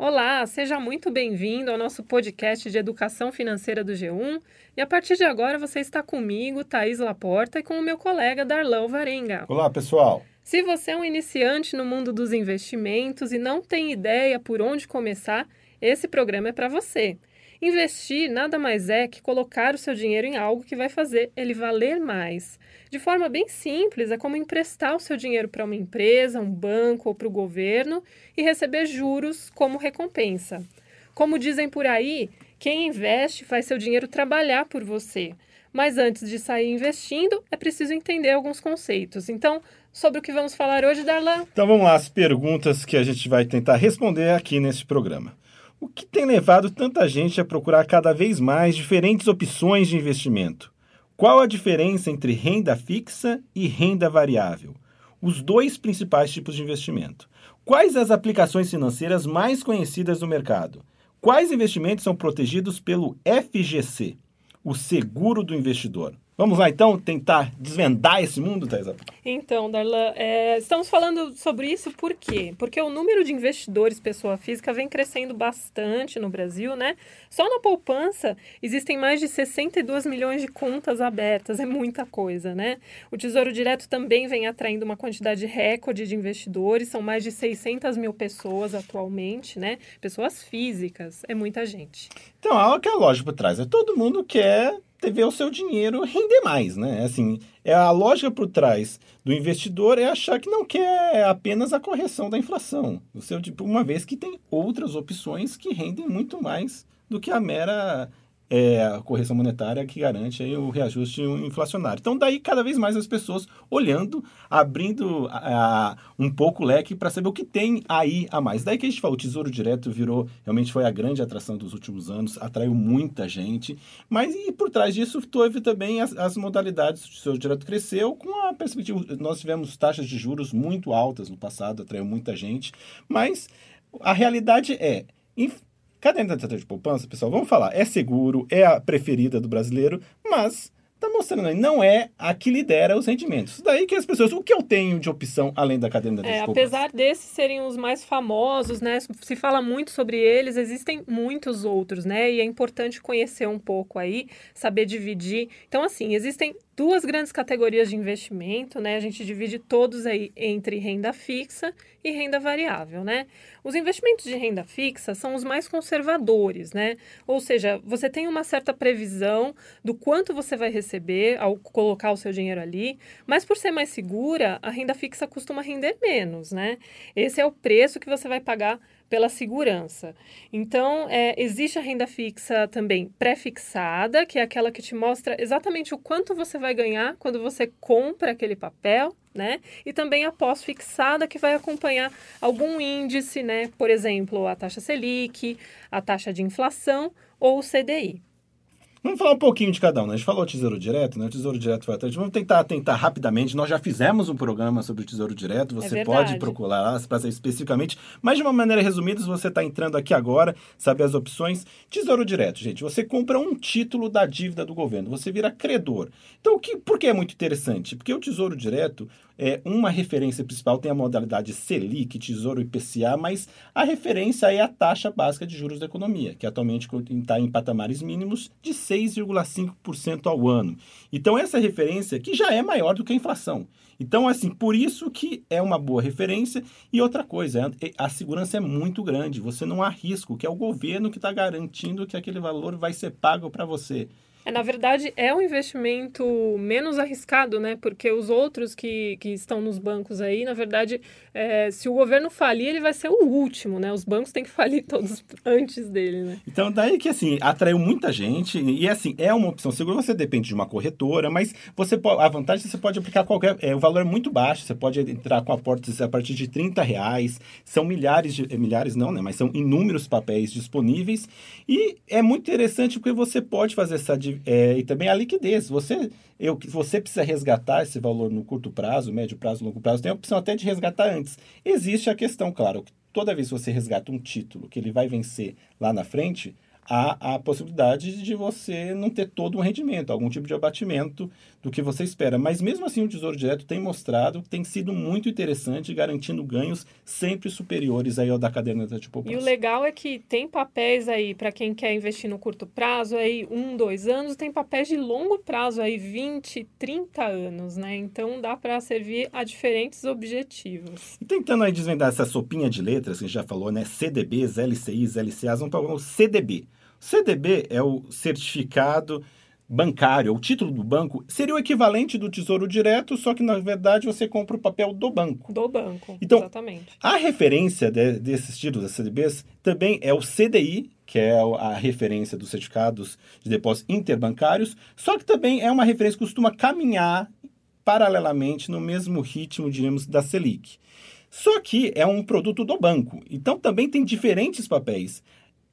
Olá, seja muito bem-vindo ao nosso podcast de educação financeira do G1. E a partir de agora você está comigo, Thaís Laporta, e com o meu colega Darlão Varenga. Olá, pessoal. Se você é um iniciante no mundo dos investimentos e não tem ideia por onde começar, esse programa é para você. Investir nada mais é que colocar o seu dinheiro em algo que vai fazer ele valer mais. De forma bem simples, é como emprestar o seu dinheiro para uma empresa, um banco ou para o governo e receber juros como recompensa. Como dizem por aí, quem investe faz seu dinheiro trabalhar por você. Mas antes de sair investindo, é preciso entender alguns conceitos. Então, sobre o que vamos falar hoje, Darlan? Então vamos lá, as perguntas que a gente vai tentar responder aqui nesse programa. O que tem levado tanta gente a procurar cada vez mais diferentes opções de investimento? Qual a diferença entre renda fixa e renda variável? Os dois principais tipos de investimento. Quais as aplicações financeiras mais conhecidas no mercado? Quais investimentos são protegidos pelo FGC, o seguro do investidor? Vamos lá, então, tentar desvendar esse mundo, Thais? Então, Darlan, é, estamos falando sobre isso por quê? Porque o número de investidores pessoa física vem crescendo bastante no Brasil, né? Só na poupança existem mais de 62 milhões de contas abertas, é muita coisa, né? O Tesouro Direto também vem atraindo uma quantidade recorde de investidores, são mais de 600 mil pessoas atualmente, né? Pessoas físicas, é muita gente. Então, há que é lógica por trás, é todo mundo quer ver o seu dinheiro render mais, né? Assim, é a lógica por trás do investidor é achar que não quer apenas a correção da inflação, o seu tipo, uma vez que tem outras opções que rendem muito mais do que a mera é, a correção monetária que garante aí o reajuste inflacionário. Então, daí cada vez mais as pessoas olhando, abrindo um pouco o leque para saber o que tem aí a mais. Daí que a gente fala, o Tesouro Direto virou, realmente foi a grande atração dos últimos anos, atraiu muita gente, mas e por trás disso teve também as, as modalidades, o Tesouro Direto cresceu com a perspectiva, nós tivemos taxas de juros muito altas no passado, atraiu muita gente, mas a realidade é, Caderneta de poupança, pessoal, vamos falar, é seguro, é a preferida do brasileiro, mas está mostrando aí, não é a que lidera os rendimentos. Daí que as pessoas, o que eu tenho de opção além da caderneta é, de poupança? Apesar desses serem os mais famosos, né, se fala muito sobre eles, existem muitos outros, né, e é importante conhecer um pouco aí, saber dividir. Então, assim, existem duas grandes categorias de investimento, né? A gente divide todos aí entre renda fixa e renda variável, né? Os investimentos de renda fixa são os mais conservadores, né? Ou seja, você tem uma certa previsão do quanto você vai receber ao colocar o seu dinheiro ali, mas por ser mais segura, a renda fixa costuma render menos, né? Esse é o preço que você vai pagar pela segurança. Então, é, existe a renda fixa também pré-fixada, que é aquela que te mostra exatamente o quanto você vai ganhar quando você compra aquele papel, né? E também a pós-fixada, que vai acompanhar algum índice, né? Por exemplo, a taxa Selic, a taxa de inflação ou o CDI. Vamos falar um pouquinho de cada um. Né? A gente falou Tesouro Direto, né? O Tesouro Direto foi atrás. Vamos tentar tentar rapidamente. Nós já fizemos um programa sobre o Tesouro Direto. Você é pode procurar lá para saber especificamente. Mas de uma maneira resumida, se você está entrando aqui agora, saber as opções. Tesouro Direto, gente. Você compra um título da dívida do governo. Você vira credor. Então, o que, por que é muito interessante? Porque o Tesouro Direto, é, uma referência principal tem a modalidade Selic, Tesouro IPCA, mas a referência é a taxa básica de juros da economia, que atualmente está em patamares mínimos de 6,5% ao ano. Então, essa referência que já é maior do que a inflação. Então, assim, por isso que é uma boa referência. E outra coisa, é, a segurança é muito grande, você não há risco, que é o governo que está garantindo que aquele valor vai ser pago para você. É, na verdade, é um investimento menos arriscado, né? Porque os outros que, que estão nos bancos aí, na verdade, é, se o governo falir, ele vai ser o último, né? Os bancos têm que falir todos antes dele, né? Então, daí que, assim, atraiu muita gente e, assim, é uma opção segura. Você depende de uma corretora, mas você a vantagem é que você pode aplicar qualquer... É, o valor é muito baixo, você pode entrar com aportes a partir de 30 reais. São milhares de... Milhares não, né? Mas são inúmeros papéis disponíveis e é muito interessante porque você pode fazer essa é, e também a liquidez. Você, eu, você precisa resgatar esse valor no curto prazo, médio prazo, longo prazo. Tem a opção até de resgatar antes. Existe a questão, claro, que toda vez que você resgata um título que ele vai vencer lá na frente, há a possibilidade de você não ter todo um rendimento, algum tipo de abatimento do que você espera. Mas mesmo assim, o Tesouro Direto tem mostrado que tem sido muito interessante, garantindo ganhos sempre superiores aí ao da caderneta de poupança. E o legal é que tem papéis aí para quem quer investir no curto prazo, aí um, dois anos, tem papéis de longo prazo aí 20, 30 anos, né? Então dá para servir a diferentes objetivos. E tentando aí desvendar essa sopinha de letras que a gente já falou, né? CDBs, LCIs, LCAs, vamos para o CDB. CDB é o certificado bancário, o título do banco, seria o equivalente do Tesouro Direto, só que na verdade você compra o papel do banco. Do banco, então, exatamente. A referência de, desses títulos das CDBs também é o CDI, que é a referência dos certificados de depósitos interbancários, só que também é uma referência que costuma caminhar paralelamente no mesmo ritmo, diríamos, da Selic. Só que é um produto do banco, então também tem diferentes papéis.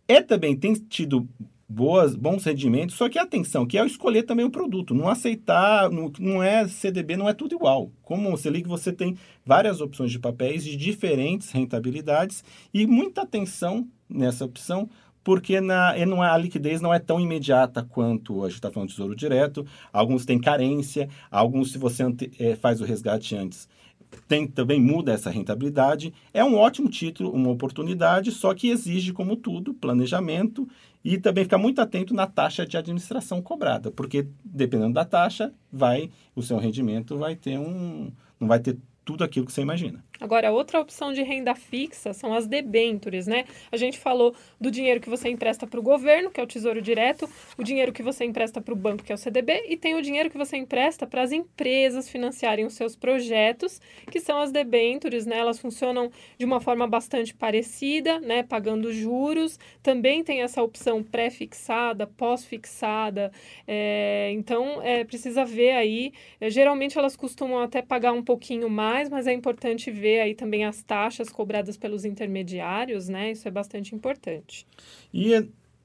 É também tem tido boas, bons rendimentos, só que atenção, que é escolher também o produto, não aceitar, não, não é CDB, não é tudo igual. Como o Selic, você tem várias opções de papéis de diferentes rentabilidades e muita atenção nessa opção, porque na, não é, a liquidez não é tão imediata quanto a gente está falando de tesouro direto. Alguns têm carência, alguns, se você ante, é, faz o resgate antes, tem, também muda essa rentabilidade. É um ótimo título, uma oportunidade, só que exige, como tudo, planejamento e também ficar muito atento na taxa de administração cobrada, porque dependendo da taxa, vai o seu rendimento vai ter um não vai ter tudo aquilo que você imagina. Agora, outra opção de renda fixa são as debêntures, né? A gente falou do dinheiro que você empresta para o governo, que é o Tesouro Direto, o dinheiro que você empresta para o banco, que é o CDB, e tem o dinheiro que você empresta para as empresas financiarem os seus projetos, que são as debêntures, né? Elas funcionam de uma forma bastante parecida, né? Pagando juros. Também tem essa opção pré-fixada, pós-fixada. É... Então, é, precisa ver aí. É, geralmente, elas costumam até pagar um pouquinho mais, mas é importante ver ver aí também as taxas cobradas pelos intermediários, né? Isso é bastante importante. E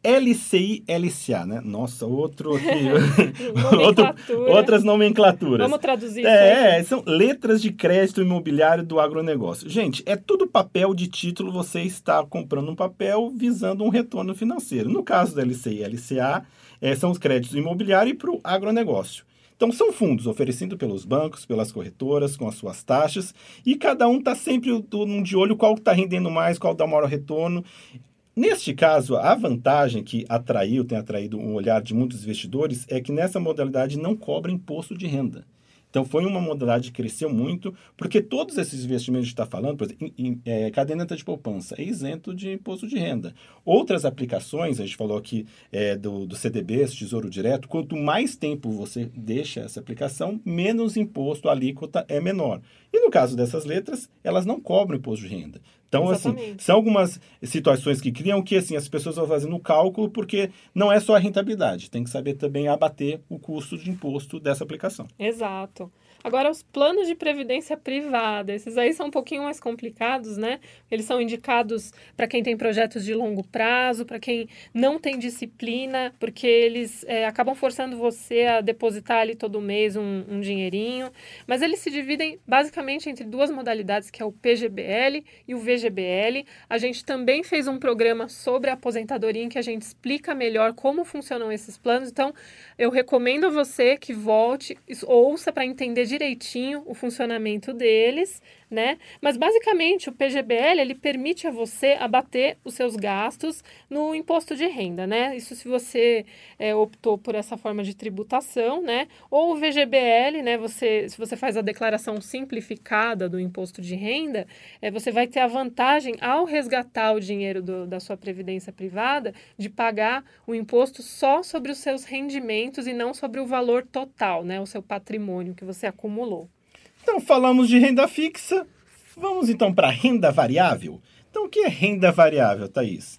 LCI, LCA, né? Nossa, outro outro, outras nomenclaturas. Vamos traduzir é, isso. É, são letras de crédito imobiliário do agronegócio. Gente, é tudo papel de título, você está comprando um papel visando um retorno financeiro. No caso da LCI e LCA, é, são os créditos imobiliários para o agronegócio. Então, são fundos oferecidos pelos bancos, pelas corretoras, com as suas taxas, e cada um está sempre de olho qual está rendendo mais, qual dá maior retorno. Neste caso, a vantagem que atraiu, tem atraído um olhar de muitos investidores, é que nessa modalidade não cobra imposto de renda. Então, foi uma modalidade que cresceu muito, porque todos esses investimentos que está falando, por exemplo, em, em, é, caderneta de poupança, é isento de imposto de renda. Outras aplicações, a gente falou aqui é, do, do CDB, Tesouro Direto, quanto mais tempo você deixa essa aplicação, menos imposto, a alíquota é menor. E no caso dessas letras, elas não cobram imposto de renda. Então, assim, Exatamente. assim, são algumas situações que criam que, assim, as pessoas vão fazendo o cálculo porque não é só a rentabilidade, tem que saber também abater o custo de imposto dessa aplicação. Exato. Agora, os planos de previdência privada, esses aí são um pouquinho mais complicados, né? Eles são indicados para quem tem projetos de longo prazo, para quem não tem disciplina, porque eles é, acabam forçando você a depositar ali todo mês um, um dinheirinho. Mas eles se dividem basicamente entre duas modalidades, que é o PGBL e o VGBL. A gente também fez um programa sobre a aposentadoria em que a gente explica melhor como funcionam esses planos. Então, eu recomendo a você que volte, ouça para entender direitinho o funcionamento deles, né? Mas basicamente o PGBL ele permite a você abater os seus gastos no imposto de renda, né? Isso se você é, optou por essa forma de tributação, né? Ou o VGBL, né? Você, se você faz a declaração simplificada do imposto de renda, é, você vai ter a vantagem ao resgatar o dinheiro do, da sua previdência privada de pagar o imposto só sobre os seus rendimentos e não sobre o valor total, né? O seu patrimônio que você acumulou. Então, falamos de renda fixa. Vamos então para renda variável. Então, o que é renda variável, Thaís?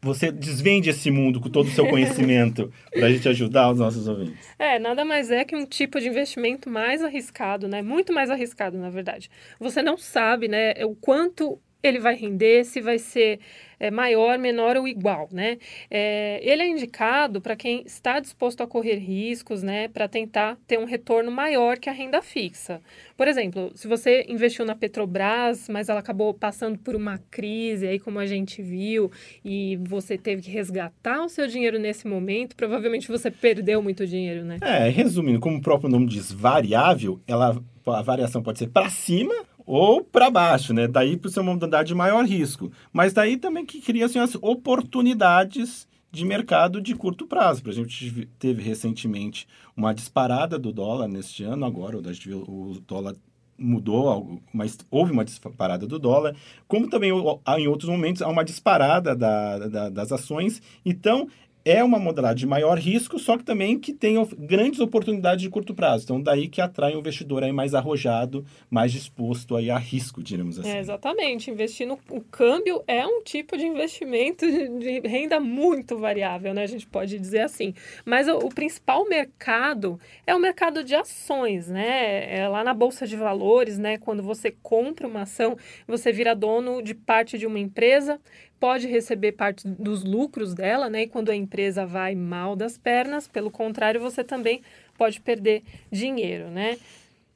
Você desvende esse mundo com todo o seu conhecimento para a gente ajudar os nossos ouvintes. É, nada mais é que um tipo de investimento mais arriscado, né? Muito mais arriscado, na verdade. Você não sabe, né, o quanto ele vai render, se vai ser é, maior, menor ou igual, né? É, ele é indicado para quem está disposto a correr riscos, né? Para tentar ter um retorno maior que a renda fixa. Por exemplo, se você investiu na Petrobras, mas ela acabou passando por uma crise, aí como a gente viu, e você teve que resgatar o seu dinheiro nesse momento, provavelmente você perdeu muito dinheiro, né? É, resumindo, como o próprio nome diz, variável, ela, a variação pode ser para cima ou para baixo, né? Daí para ser uma modalidade de maior risco. Mas daí também que cria assim, as oportunidades de mercado de curto prazo. A gente teve recentemente uma disparada do dólar neste ano, agora a gente viu o dólar mudou, mas houve uma disparada do dólar, como também em outros momentos há uma disparada da, da, das ações. Então, é uma modalidade de maior risco, só que também que tem grandes oportunidades de curto prazo. Então, daí que atrai um investidor aí mais arrojado, mais disposto aí a risco, diremos assim. É, exatamente. Investir no o câmbio é um tipo de investimento de, de, renda muito variável, né? A gente pode dizer assim. Mas o, o, principal mercado é o mercado de ações, né? É lá na Bolsa de Valores, né? Quando você compra uma ação, você vira dono de parte de uma empresa pode receber parte dos lucros dela, né? E quando a empresa vai mal das pernas, pelo contrário, você também pode perder dinheiro, né?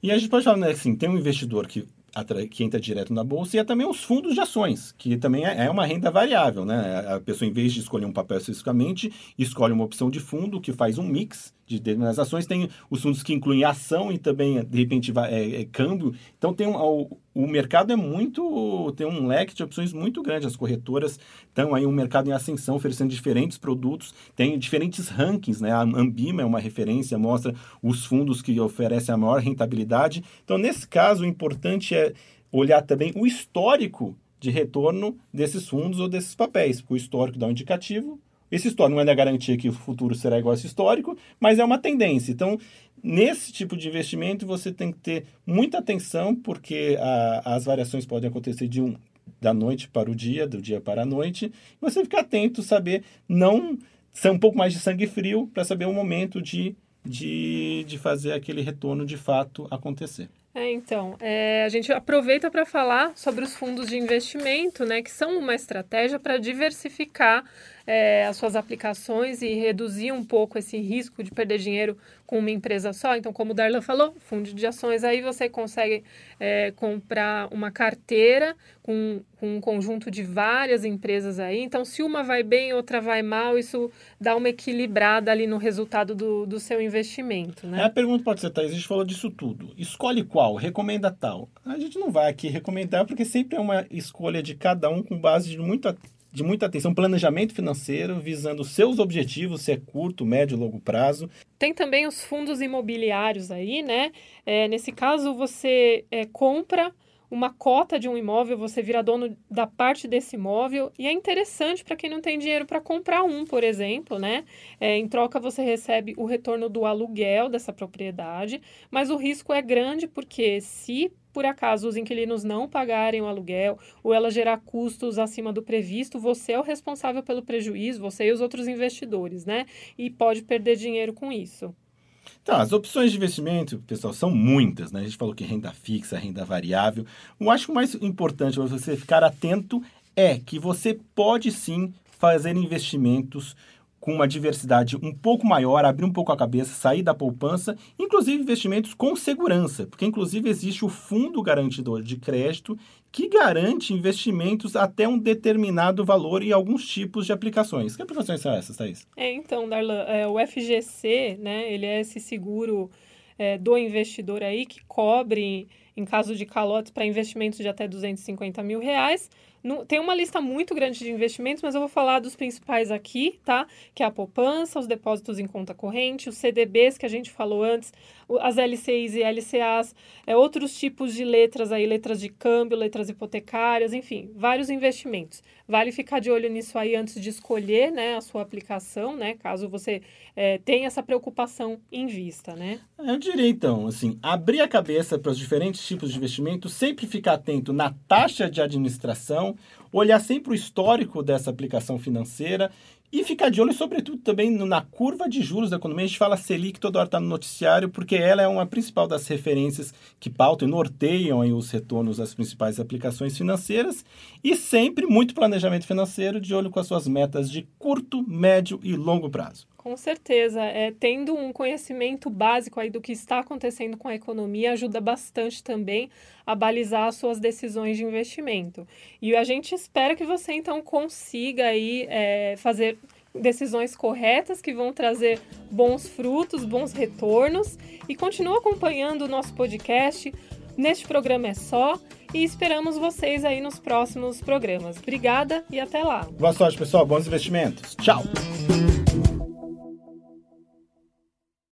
E a gente pode falar, né, assim, tem um investidor que que entra direto na bolsa, e é também os fundos de ações, que também é, é uma renda variável, né? A pessoa, em vez de escolher um papel especificamente, escolhe uma opção de fundo que faz um mix de determinadas ações. Tem os fundos que incluem ação e também, de repente, é, é câmbio. Então, tem um, o, o mercado é muito... tem um leque de opções muito grande. As corretoras estão aí um mercado em ascensão, oferecendo diferentes produtos. Tem diferentes rankings, né? A Ambima é uma referência, mostra os fundos que oferecem a maior rentabilidade. Então, nesse caso, o importante é olhar também o histórico de retorno desses fundos ou desses papéis. O histórico dá um indicativo, esse histórico não é garantia que o futuro será igual a esse histórico, mas é uma tendência. Então, nesse tipo de investimento, você tem que ter muita atenção, porque a, as variações podem acontecer de um, da noite para o dia, do dia para a noite. Você ficar atento, saber, não ser um pouco mais de sangue frio para saber o momento de, de, de fazer aquele retorno de fato acontecer. É, então, é, a gente aproveita para falar sobre os fundos de investimento, né, que são uma estratégia para diversificar é, as suas aplicações e reduzir um pouco esse risco de perder dinheiro com uma empresa só. Então, como o Darlan falou, fundo de ações, aí você consegue é, comprar uma carteira com, com, um conjunto de várias empresas aí. Então, se uma vai bem, outra vai mal, isso dá uma equilibrada ali no resultado do, do seu investimento. Né? É, a pergunta pode ser, Thais, a gente falou disso tudo. Escolhe qual? Recomenda tal? A gente não vai aqui recomendar, porque sempre é uma escolha de cada um com base de muita de muita atenção, planejamento financeiro, visando seus objetivos, se é curto, médio, longo prazo. Tem também os fundos imobiliários aí, né? É, nesse caso, você é, compra uma cota de um imóvel, você vira dono da parte desse imóvel e é interessante para quem não tem dinheiro para comprar um, por exemplo, né? É, em troca você recebe o retorno do aluguel dessa propriedade, mas o risco é grande porque se por acaso os inquilinos não pagarem o aluguel ou ela gerar custos acima do previsto, você é o responsável pelo prejuízo, você e os outros investidores, né? E pode perder dinheiro com isso. Então, as opções de investimento, pessoal, são muitas, né? A gente falou que renda fixa, renda variável. Eu acho que o mais importante para você ficar atento é que você pode sim fazer investimentos com uma diversidade um pouco maior, abrir um pouco a cabeça, sair da poupança, inclusive investimentos com segurança, porque inclusive existe o fundo garantidor de crédito que garante investimentos até um determinado valor em alguns tipos de aplicações. Que aplicações são essas, Thaís? É, então, Darlan, é, o FGC, né, ele é esse seguro é, do investidor aí que cobre, em caso de calotes, para investimentos de até 250 mil reais, tem uma lista muito grande de investimentos, mas eu vou falar dos principais aqui, tá? Que é a poupança, os depósitos em conta corrente, os CDBs que a gente falou antes, as LCIs e LCAs, é, outros tipos de letras aí, letras de câmbio, letras hipotecárias, enfim, vários investimentos. Vale ficar de olho nisso aí antes de escolher né, a sua aplicação, né? Caso você é, tenha essa preocupação em vista, né? Eu diria então, assim, abrir a cabeça para os diferentes tipos de investimento, sempre ficar atento na taxa de administração, olhar sempre o histórico dessa aplicação financeira E ficar de olho, sobretudo, também na curva de juros da economia. A gente fala Selic, toda hora está no noticiário, porque ela é uma principal das referências que pautam e norteiam aí os retornos das principais aplicações financeiras. E sempre muito planejamento financeiro, de olho com as suas metas de curto, médio e longo prazo. Com certeza, é, tendo um conhecimento básico aí do que está acontecendo com a economia ajuda bastante também a balizar as suas decisões de investimento. E a gente espera que você então consiga aí é, fazer decisões corretas que vão trazer bons frutos, bons retornos e continue acompanhando o nosso podcast. Neste programa é só e esperamos vocês aí nos próximos programas. Obrigada e até lá. Boa sorte, pessoal. Bons investimentos. Tchau.